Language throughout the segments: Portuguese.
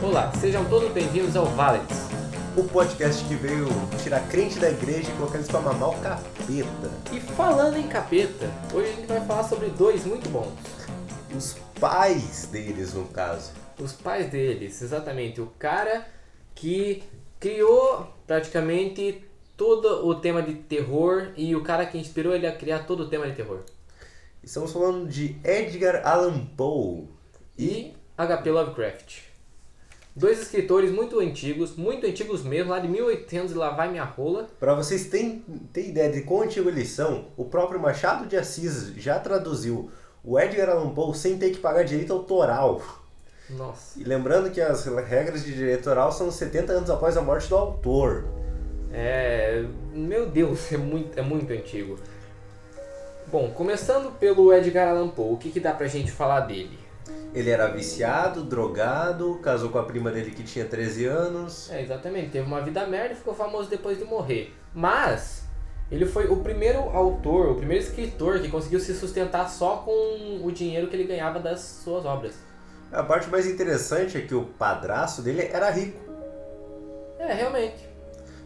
Olá, sejam todos bem-vindos ao Valets. O podcast que veio tirar crente da igreja e colocar eles pra mamar o capeta. E falando em capeta, hoje a gente vai falar sobre dois muito bons. Os pais deles, no caso. Os pais deles, exatamente. O cara que criou praticamente todo o tema de terror e o cara que inspirou ele a criar todo o tema de terror. Estamos falando de Edgar Allan Poe. E H.P. Lovecraft. Dois escritores muito antigos, muito antigos mesmo, lá de 1800 e lá vai minha rola. Pra vocês terem, terem ideia de quão antigo eles são, o próprio Machado de Assis já traduziu o Edgar Allan Poe sem ter que pagar direito autoral. Nossa. E lembrando que as regras de direito autoral são 70 anos após a morte do autor. É. Meu Deus, é muito, é muito antigo. Bom, começando pelo Edgar Allan Poe, o que, que dá pra gente falar dele? Ele era viciado, drogado, casou com a prima dele que tinha 13 anos. É, exatamente, teve uma vida merda e ficou famoso depois de morrer. Mas, ele foi o primeiro autor, o primeiro escritor que conseguiu se sustentar só com o dinheiro que ele ganhava das suas obras. A parte mais interessante é que o padrasto dele era rico. É, realmente.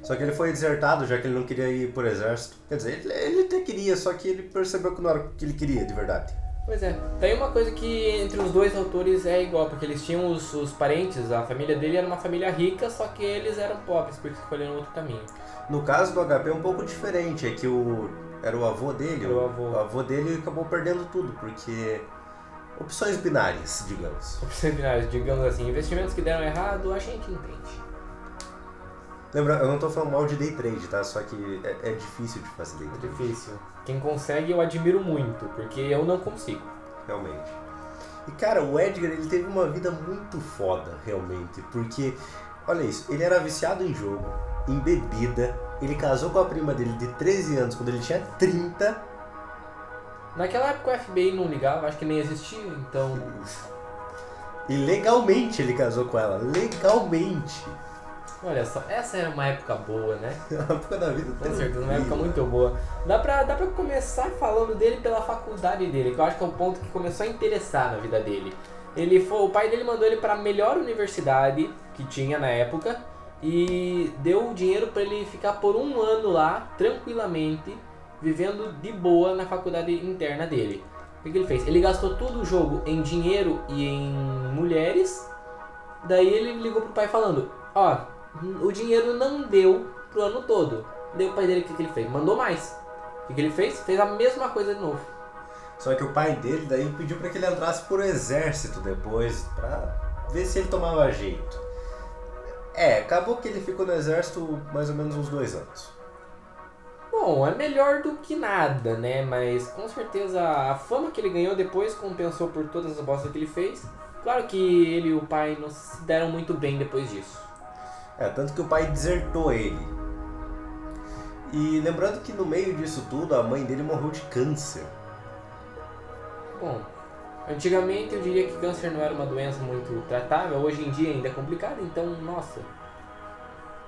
Só que ele foi desertado já que ele não queria ir por exército. Quer dizer, ele, ele até queria, só que ele percebeu que não era o que ele queria de verdade. Pois é. Tem uma coisa que entre os dois autores é igual, porque eles tinham os, os parentes, a família dele era uma família rica, só que eles eram pobres, porque escolheram outro caminho. No caso do HP é um pouco diferente, é que o era o avô dele, Era o avô. dele acabou perdendo tudo, porque opções binárias, digamos. Seminários, digamos assim, investimentos que deram errado, a gente entende. Lembra, eu não tô falando mal de day trade, tá? Só que é, é difícil de fazer day É trade, difícil. Quem consegue eu admiro muito, porque eu não consigo. realmente. E cara, o Edgar ele teve uma vida muito foda, realmente, porque olha isso, ele era viciado em jogo, em bebida, ele casou com a prima dele de 13 anos quando ele tinha 30 Naquela época o FBI não ligava, acho que nem existia, então. E legalmente ele casou com ela. Legalmente. Olha só, essa era uma época boa, né? A época da vida Com certeza, uma época muito boa. Dá pra, dá pra começar falando dele pela faculdade dele, que eu acho que é o ponto que começou a interessar na vida dele. Ele foi, o pai dele mandou ele pra melhor universidade que tinha na época e deu o dinheiro pra ele ficar por um ano lá, tranquilamente, vivendo de boa na faculdade interna dele. O que, que ele fez? Ele gastou todo o jogo em dinheiro e em mulheres. Daí ele ligou pro pai falando: Ó, o dinheiro não deu pro ano todo. Daí o pai dele, o que, que ele fez? Mandou mais. O que, que ele fez? Fez a mesma coisa de novo. Só que o pai dele daí pediu pra que ele entrasse pro exército depois, pra ver se ele tomava jeito. É, acabou que ele ficou no exército mais ou menos uns dois anos. Bom, é melhor do que nada, né? Mas com certeza a fama que ele ganhou depois compensou por todas as bostas que ele fez. Claro que ele e o pai não se deram muito bem depois disso. É, tanto que o pai desertou ele. E lembrando que no meio disso tudo, a mãe dele morreu de câncer. Bom, antigamente eu diria que câncer não era uma doença muito tratável, hoje em dia ainda é complicado, então, nossa.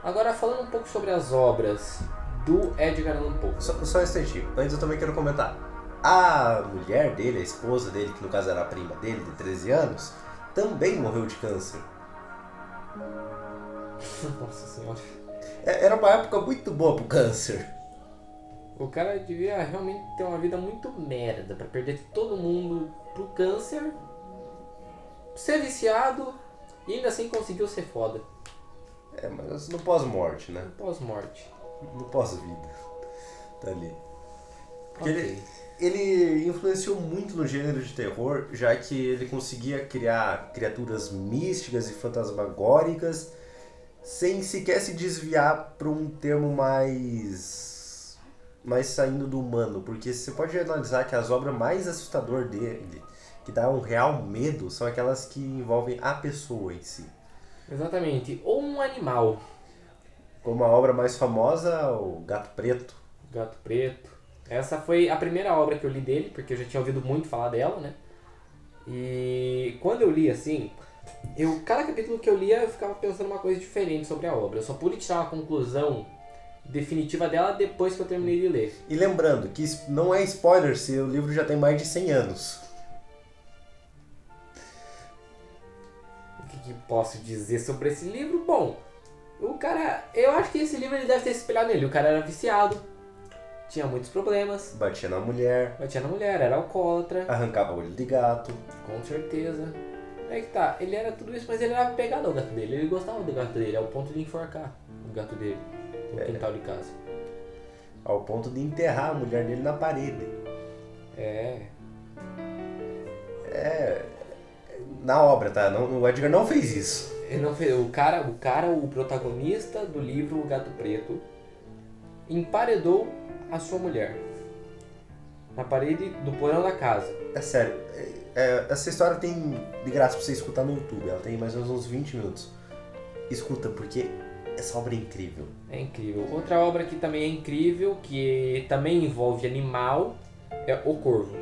Agora falando um pouco sobre as obras do Edgar Allan Poe. Só, só um instantinho, antes eu também quero comentar. A mulher dele, a esposa dele, que no caso era a prima dele, de 13 anos, também morreu de câncer. Nossa senhora. É- Era uma época muito boa pro câncer. O cara devia realmente ter uma vida muito merda pra perder todo mundo pro câncer, ser viciado e ainda assim conseguiu ser foda. É, mas no pós-morte, né? Pós-morte. No pós-vida. Tá ali. Porque Ok. ele, ele influenciou muito no gênero de terror, já que ele conseguia criar criaturas místicas e fantasmagóricas sem sequer se desviar para um termo mais mais saindo do humano, porque você pode analisar que as obras mais assustadoras dele, que dá um real medo, são aquelas que envolvem a pessoa em si. Exatamente. Ou um animal. Como a obra mais famosa, o Gato Preto. Gato Preto. Essa foi a primeira obra que eu li dele, porque eu já tinha ouvido muito falar dela, né? E quando eu li assim, eu cada capítulo que eu lia eu ficava pensando uma coisa diferente sobre a obra. Eu só pude tirar uma conclusão definitiva dela depois que eu terminei de ler. E lembrando que não é spoiler se o livro já tem mais de 100 anos. O que, que posso dizer sobre esse livro? Bom, o cara. Eu acho que esse livro ele deve ter se espelhado nele. O cara era viciado, tinha muitos problemas, Batia na mulher, batia na mulher, era alcoólatra, arrancava o olho de gato. com certeza. É que tá, ele era tudo isso, mas ele era pegado ao gato dele. Ele gostava do gato dele, ao ponto de enforcar o gato dele no É. quintal de casa. Ao ponto de enterrar a mulher dele na parede. É. É. Na obra, tá? Não, o Edgar não fez isso. Ele não fez. O cara, o cara, o protagonista do livro O Gato Preto, emparedou a sua mulher na parede do porão da casa. É sério. É- essa história tem de graça pra você escutar no YouTube. Ela tem mais ou menos uns 20 minutos. Escuta, porque essa obra é incrível. É incrível. Outra obra que também é incrível, que também envolve animal, é O Corvo,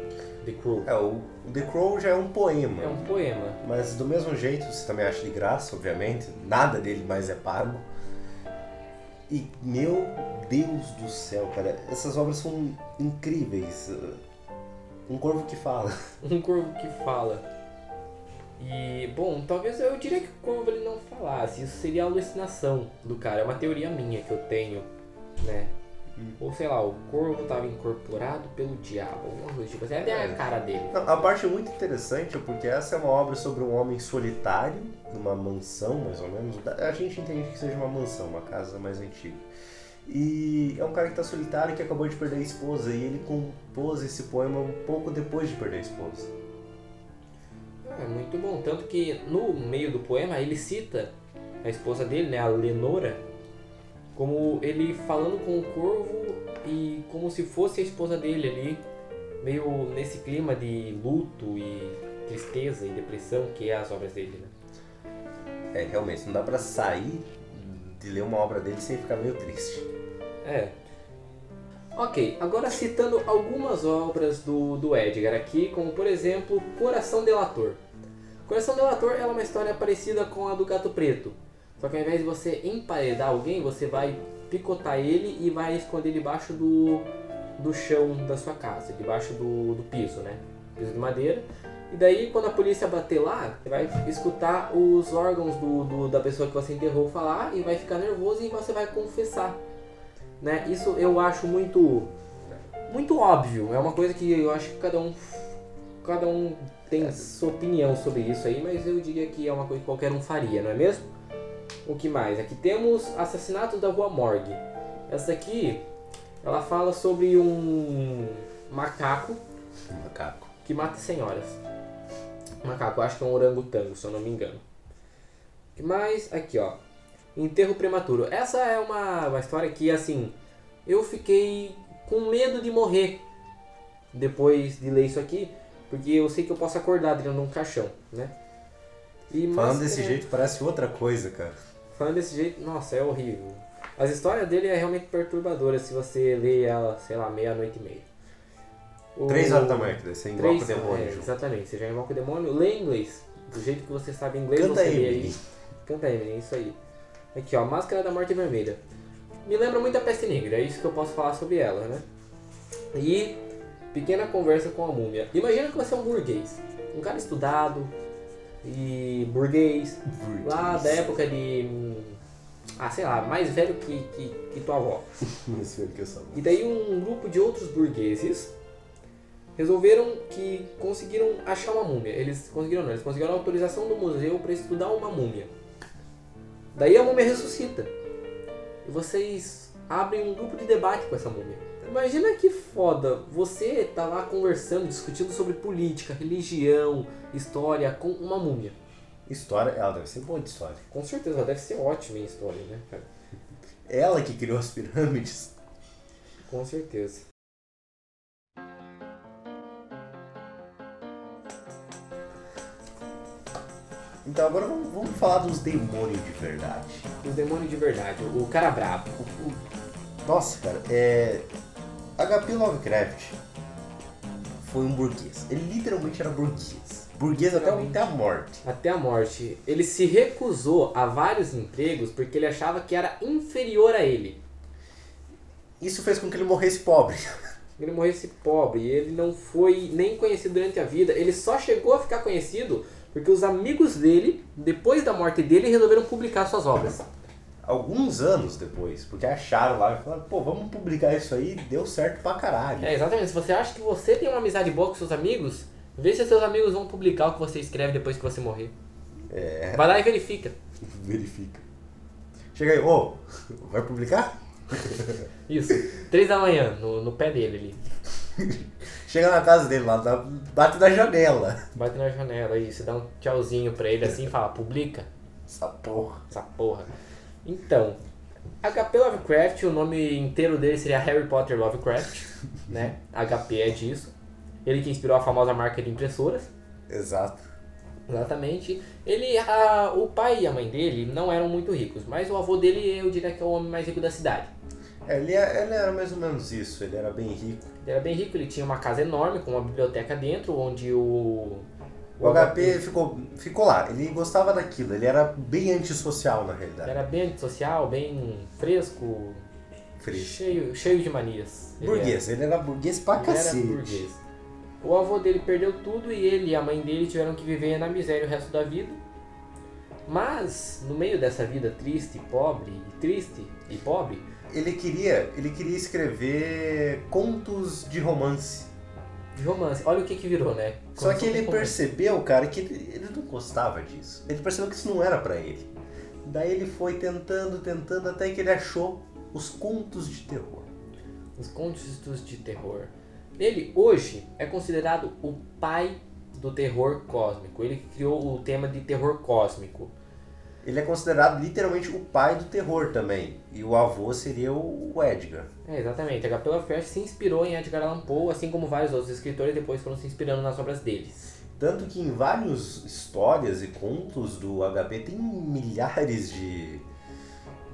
The Crow. É, o The Crow já é um poema. É um poema. Mas do mesmo jeito, você também acha de graça, obviamente. Nada dele mais é pago. E, meu Deus do céu, cara. Essas obras são incríveis. Um corvo que fala. Um corvo que fala. E, bom, talvez eu diria que o corvo ele não falasse. Isso seria alucinação do cara. É uma teoria minha que eu tenho, né? Ou sei lá, o corvo estava incorporado pelo diabo. Alguma coisa tipo assim. É a cara dele. Não, a parte muito interessante é porque essa é uma obra sobre um homem solitário, numa mansão, mais ou menos. A gente entende que seja uma mansão, uma casa mais antiga. E é um cara que está solitário que acabou de perder a esposa e ele compôs esse poema um pouco depois de perder a esposa. É muito bom. Tanto que no meio do poema ele cita a esposa dele, né, a Lenora, como ele falando com o corvo e como se fosse a esposa dele ali, meio nesse clima de luto e tristeza e depressão que é as obras dele, né? É, realmente, não dá pra sair de ler uma obra dele sem ficar meio triste. É. Ok, agora citando algumas obras do, do Edgar aqui, como por exemplo Coração Delator. Coração Delator ela é uma história parecida com a do Gato Preto. Só que ao invés de você emparedar alguém, você vai picotar ele e vai esconder debaixo do, do chão da sua casa, debaixo do, do piso, né? Piso de madeira. E daí, quando a polícia bater lá, você vai escutar os órgãos do, do- da pessoa que você enterrou falar e vai ficar nervoso e você vai confessar né? Isso eu acho muito muito óbvio. É uma coisa que eu acho que cada um cada um tem sua opinião sobre isso aí, mas eu diria que é uma coisa que qualquer um faria, não é mesmo? O que mais? Aqui temos Assassinatos da Rua Morgue. Essa aqui ela fala sobre um macaco Um macaco. que mata senhoras. Macaco, eu acho que é um orangotango, se eu não me engano. Mais? Aqui, ó. Enterro prematuro. Essa é uma, uma história que, assim, eu fiquei com medo de morrer depois de ler isso aqui, porque eu sei que eu posso acordar dentro de um caixão, né? E Falando máscara- desse jeito parece outra coisa, cara. Falando desse jeito, nossa, é horrível. As histórias dele é realmente perturbadora se você lê ela, sei lá, meia-noite e meia. O- Três horas da manhã, que daí você invoca o Três, demônio. é, exatamente, você já invoca o demônio, lê em inglês. Do jeito que você sabe inglês, Canta você lê Emily. aí. Canta Emily, é isso aí. Aqui ó, Máscara da Morte Vermelha. Me lembra muito a Peste Negra, é isso que eu posso falar sobre ela, né? E Pequena Conversa com a Múmia. Imagina que você é um burguês, um cara estudado e burguês, lá da época de... Ah, sei lá, mais velho que, que, que tua avó. Esse filme que sou. E daí um grupo de outros burgueses resolveram que conseguiram achar uma múmia. Eles conseguiram não, eles conseguiram a autorização do museu para estudar uma múmia. Daí a múmia ressuscita. E vocês abrem um grupo de debate com essa múmia. Imagina que foda, você tá lá conversando, discutindo sobre política, religião, história com uma múmia. História, ela deve ser boa de história. Com certeza, ela deve ser ótima em história, né, cara? Ela que criou as pirâmides. Com certeza. Então agora vamos, vamos falar dos demônios de verdade. Os demônios de verdade, o cara brabo. O- o- Nossa, cara, é. HP Lovecraft foi um burguês. Ele literalmente era burguês. Burguês até, até a morte. Até a morte. Ele se recusou a vários empregos porque ele achava que era inferior a ele. Isso fez com que ele morresse pobre. Ele morresse pobre, ele não foi nem conhecido durante a vida, ele só chegou a ficar conhecido Porque os amigos dele, depois da morte dele, resolveram publicar suas obras. Alguns anos depois, porque acharam lá e falaram, pô, vamos publicar isso aí, deu certo pra caralho. É, exatamente. Se você acha que você tem uma amizade boa com seus amigos, vê se seus amigos vão publicar o que você escreve depois que você morrer. É, Vai lá e verifica. verifica. Chega aí, ô, vai publicar? Isso. Três da manhã, no, no pé dele ali. Chega na casa dele lá, dá- bate na janela. Bate na janela você dá um tchauzinho pra ele assim e fala, publica Essa porra. essa porra. Então, HP Lovecraft, o nome inteiro dele seria Harry Potter Lovecraft, né? HP é disso. Ele que inspirou a famosa marca de impressoras. Exato. Exatamente. Ele, a, o pai e a mãe dele não eram muito ricos, mas o avô dele eu diria que é o homem mais rico da cidade. É, Ele, é- ele era mais ou menos isso, ele era bem rico. Ele era bem rico, ele tinha uma casa enorme com uma biblioteca dentro, onde o. O HP ficou, ficou lá, ele gostava daquilo, ele era bem antissocial na Ele realidade. era bem antissocial, bem fresco, Fresco. cheio, cheio de manias. Ele Burguês, ele era burguês pra Ele cacete. era burguês. O avô dele perdeu tudo e ele e a mãe dele tiveram que viver na miséria o resto da vida. Mas, no meio dessa vida triste pobre, e triste e pobre, Ele queria, ele queria escrever contos de romance. de romance, olha o que que virou, né? Só Começou que ele percebeu, cara, que ele, ele não gostava disso. Ele percebeu que isso não era pra ele. Daí ele foi tentando, tentando, até que ele achou os contos de terror. Os contos de terror. Ele, hoje, é considerado o pai do terror cósmico. Ele criou o tema de terror cósmico. Ele é considerado literalmente o pai do terror também. E o avô seria o Edgar. É, exatamente. H.P. Lovecraft se inspirou em Edgar Allan Poe, assim como vários outros escritores depois foram se inspirando nas obras deles. Tanto que em várias histórias e contos do HP tem milhares de,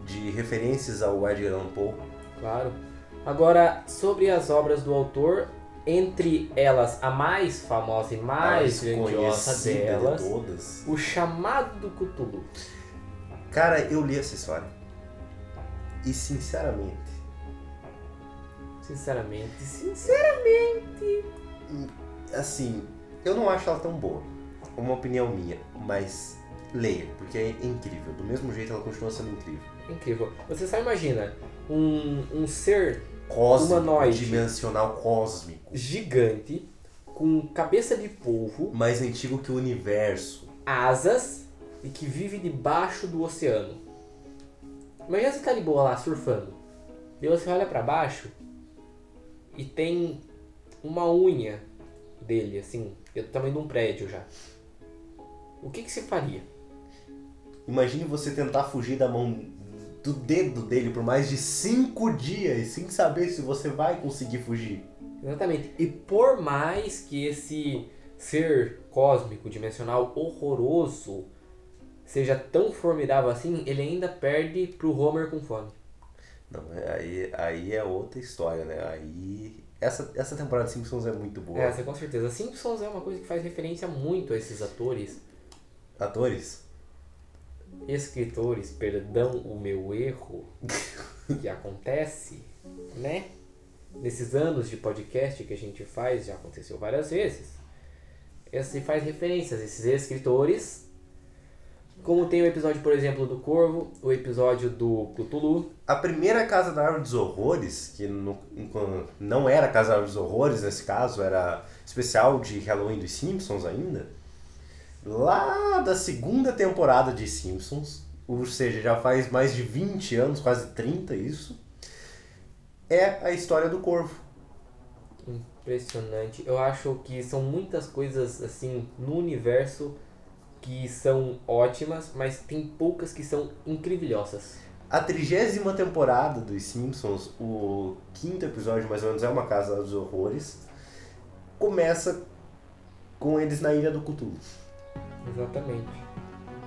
de referências ao Edgar Allan Poe. Claro. Agora, sobre as obras do autor, entre elas a mais famosa e mais grandiosa de delas, todas. o chamado do Cthulhu. Cara, eu li essa história. E sinceramente, Sinceramente, sinceramente. assim, eu não acho ela tão boa. Uma opinião minha, mas leia, porque é incrível. Do mesmo jeito ela continua sendo incrível. Incrível. Você só imagina um, um ser Cósmico, Humanoide. dimensional cósmico. gigante com cabeça de polvo, Mais antigo que o universo. asas e que vive debaixo do oceano. Imagina você tá de boa lá surfando. E você olha pra baixo e tem uma unha dele, assim, do tamanho de um prédio já. O que que você faria? Imagine você tentar fugir da mão do dedo dele por mais de cinco dias sem saber se você vai conseguir fugir. Exatamente. E por mais que esse ser cósmico, dimensional, horroroso, seja tão formidável assim, ele ainda perde pro Homer com fome. Não, é- aí, aí é outra história, né? Aí. Essa, essa temporada de Simpsons é muito boa. Essa, com certeza. Simpsons é uma coisa que faz referência muito a esses atores, Atores? escritores, perdão o meu erro, que acontece, né? Nesses anos de podcast que a gente faz, já aconteceu várias vezes. Esse faz referências a esses escritores. Como tem o episódio, por exemplo, do Corvo, o episódio do Cthulhu. A primeira Casa da Árvore dos Horrores, que enquanto não era Casa da Árvore dos Horrores nesse caso, era especial de Halloween dos Simpsons ainda, lá da segunda temporada de Simpsons, ou seja, já faz mais de 20 anos, quase 30 isso, é a história do Corvo. Impressionante. Eu acho que são muitas coisas assim no universo que são ótimas, mas tem poucas que são incrivelhosas. A trigésima temporada dos Simpsons, o quinto episódio mais ou menos é uma Casa dos Horrores, começa com eles na Ilha do Cthulhu. Exatamente.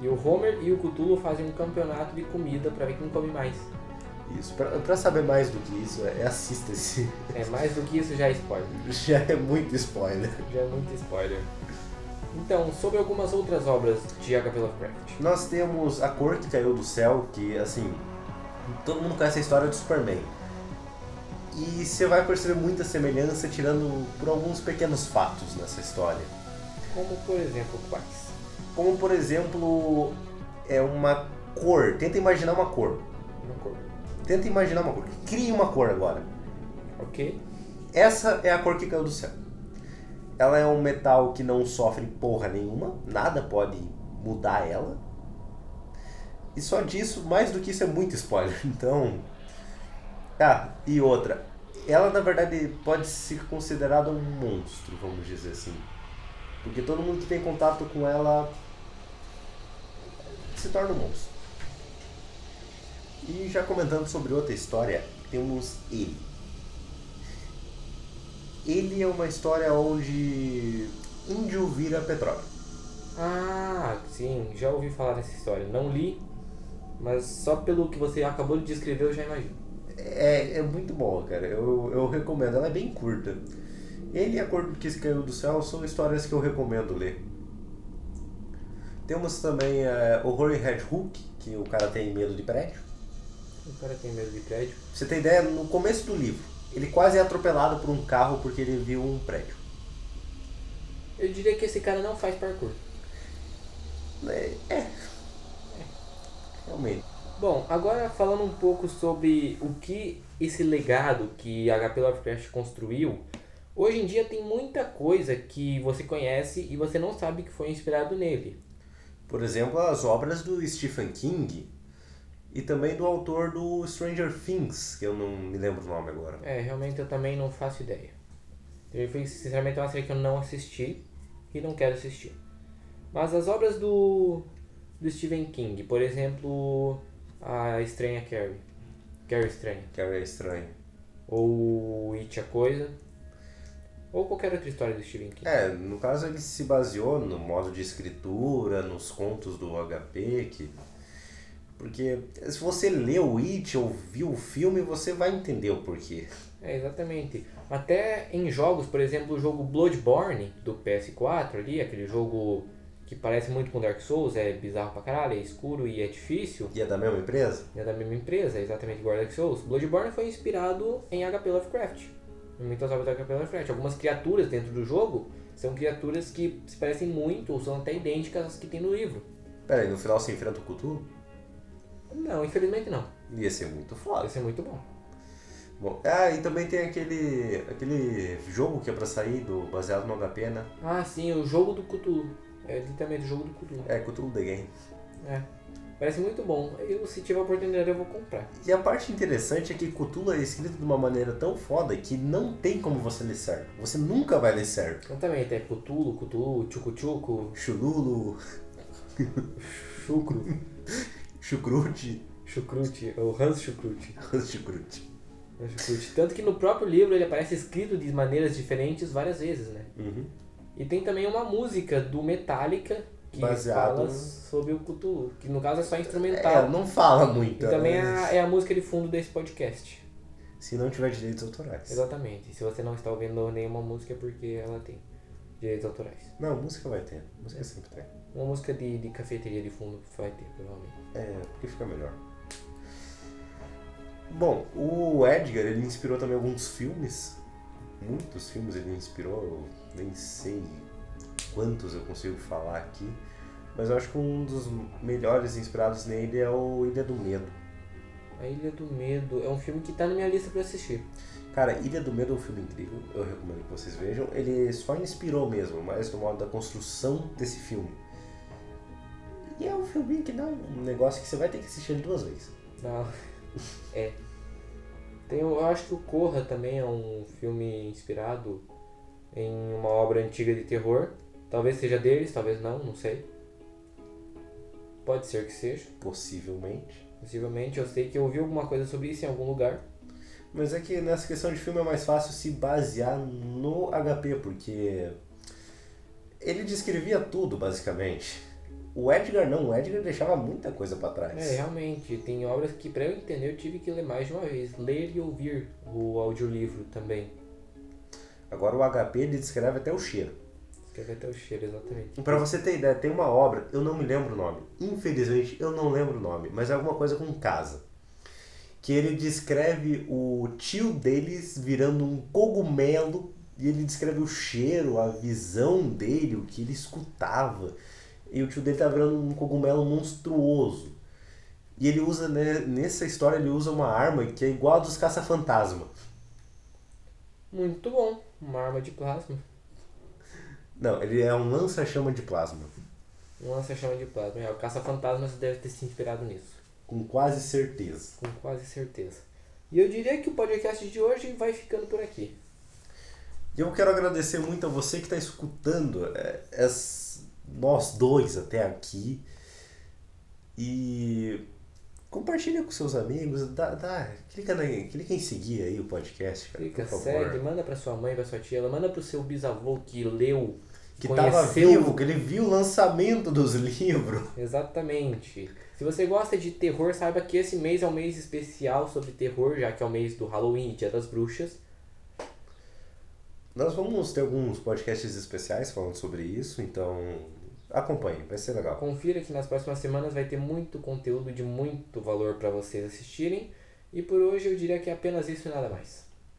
E o Homer e o Cthulhu fazem um campeonato de comida pra ver quem come mais. Isso, pra, pra saber mais do que isso, é, assista esse. É mais do que isso já é spoiler. Já é muito spoiler. Já é muito spoiler. Então, sobre algumas outras obras de H.P. Lovecraft. Nós temos A Cor que Caiu do Céu, que assim, todo mundo conhece a história do Superman. E você vai perceber muita semelhança tirando por alguns pequenos fatos nessa história. Como por exemplo quais? Como, por exemplo, é uma cor. Tenta imaginar uma cor. Uma cor. Tenta imaginar uma cor. Crie uma cor agora. Ok. Essa é a cor que caiu do céu. Ela é um metal que não sofre porra nenhuma, nada pode mudar ela. E só disso, mais do que isso é muito spoiler. Então. Ah, e outra. Ela na verdade pode ser considerada um monstro, vamos dizer assim. Porque todo mundo que tem contato com ela se torna um monstro. E já comentando sobre outra história, temos ele. Ele é uma história onde índio vira petróleo. Ah, sim, já ouvi falar dessa história. Não li, mas só pelo que você acabou de descrever eu já imagino. É, é muito bom, cara. Eu, eu recomendo. Ela é bem curta. Ele e a Cor que caiu do céu são histórias que eu recomendo ler. Temos também uh, Horror em Red Hook, que o cara tem medo de prédio. O cara tem medo de prédio. Você tem ideia, no começo do livro, ele quase é atropelado por um carro porque ele viu um prédio. Eu diria que esse cara não faz parkour. É. é. Realmente. Bom, agora falando um pouco sobre o que esse legado que HP Lovecraft construiu, hoje em dia tem muita coisa que você conhece e você não sabe que foi inspirado nele. Por exemplo, as obras do Stephen King e também do autor do Stranger Things, que eu não me lembro o nome agora. É, realmente eu também não faço ideia. Foi, sinceramente, é uma série que eu não assisti e não quero assistir. Mas as obras do, do Stephen King, por exemplo, a Estranha Carrie. Carrie Estranha. Carrie Estranha. Ou It a Coisa. Ou qualquer outra história do Stephen King. É, no caso ele se baseou no modo de escritura, nos contos do HP, que... Porque se você leu It ou viu o filme, você vai entender o porquê. É, exatamente. Até em jogos, por exemplo, o jogo Bloodborne do PS4 ali, aquele jogo que parece muito com Dark Souls, é bizarro pra caralho, é escuro e é difícil. E é da mesma empresa? É da mesma empresa, exatamente igual Dark Souls. Bloodborne foi inspirado em HP Lovecraft. Em muitas obras da HP Lovecraft. Algumas criaturas dentro do jogo são criaturas que se parecem muito ou são até idênticas às que tem no livro. Pera aí, no final você enfrenta o Cthulhu? Não, infelizmente não. Ia ser muito foda. Ia ser muito bom. Bom, ah, e também tem aquele aquele jogo que é pra sair do, baseado no HP, né? Ah, sim, o jogo do Cthulhu. É literalmente o jogo do Cthulhu. É, Cthulhu The Game. É. Parece muito bom. Eu, se tiver oportunidade, eu vou comprar. E a parte interessante é que Cthulhu é escrito de uma maneira tão foda que não tem como você ler certo. Você nunca vai ler certo. Exatamente, é Cthulhu, Cthulhu, Chucu Chucu, Chululu, Chucro, Chucrute, Chucrute, ou Hans Chucrute. Chucrute. Hans Chucrute. Tanto que no próprio livro ele aparece escrito de maneiras diferentes várias vezes, né? Uhum. E tem também uma música do Metallica que Baseado fala no- sobre o Cthulhu, que no caso é só instrumental. É, não fala muito. E também é mas a, é a música de fundo desse podcast. Se não tiver direitos autorais. Exatamente. Se você não está ouvindo nenhuma música é porque ela tem direitos autorais. Não, música vai ter. Música sempre tem. Uma música de, de cafeteria de fundo vai ter, provavelmente. É, porque fica melhor. Bom, o Edgar, ele inspirou também alguns filmes. Muitos filmes ele inspirou, eu nem sei quantos eu consigo falar aqui. Mas eu acho que um dos melhores inspirados nele é o Ilha do Medo. A Ilha do Medo é um filme que tá na minha lista pra assistir. Cara, Ilha do Medo é um filme incrível, eu recomendo que vocês vejam. Ele só inspirou mesmo, mas no modo da construção desse filme. E é um filme que dá um negócio que você vai ter que assistir ele duas vezes. Não. É. Tem, eu acho que o Corra também é um filme inspirado em uma obra antiga de terror. Talvez seja deles, talvez não, não sei. Pode ser que seja. Possivelmente. Possivelmente, eu sei que eu ouvi alguma coisa sobre isso em algum lugar. Mas é que nessa questão de filme é mais fácil se basear no HP, porque ele descrevia tudo, basicamente. O Edgar não, o Edgar deixava muita coisa pra trás. É, realmente, tem obras que pra eu entender eu tive que ler mais de uma vez. Ler e ouvir o audiolivro também. Agora o HP ele descreve até o cheiro. Escreve até o cheiro, exatamente. Pra você ter ideia, tem uma obra, eu não me lembro o nome. Infelizmente, eu não lembro o nome, mas é alguma coisa com casa. Que ele descreve o tio deles virando um cogumelo e ele descreve o cheiro, a visão dele, o que ele escutava. e o tio dele tá virando um cogumelo monstruoso. E ele usa, né, nessa história, ele usa uma arma que é igual a dos caça-fantasma. Muito bom. Uma arma de plasma. Não, ele é um lança-chama de plasma. Um lança-chama de plasma. É, o caça-fantasmas deve ter se inspirado nisso. Com quase certeza. Com quase certeza. E eu diria que o podcast de hoje vai ficando por aqui. E eu quero agradecer muito a você que está escutando é, es- nós dois até aqui. E compartilha com seus amigos, dá, dá, clica, na, clica em seguir aí o podcast, cara, Clica, por favor. segue, manda pra sua mãe, pra sua tia, manda pro seu bisavô que leu, que conheceu. tava vivo, que ele viu o lançamento dos livros. Exatamente. Se você gosta de terror, saiba que esse mês é um mês especial sobre terror, já que é o mês do Halloween e Dia das Bruxas. Nós vamos ter alguns podcasts especiais falando sobre isso, então acompanhe, vai ser legal. Confira que nas próximas semanas vai ter muito conteúdo de muito valor para vocês assistirem. E por hoje eu diria que é apenas isso e nada mais.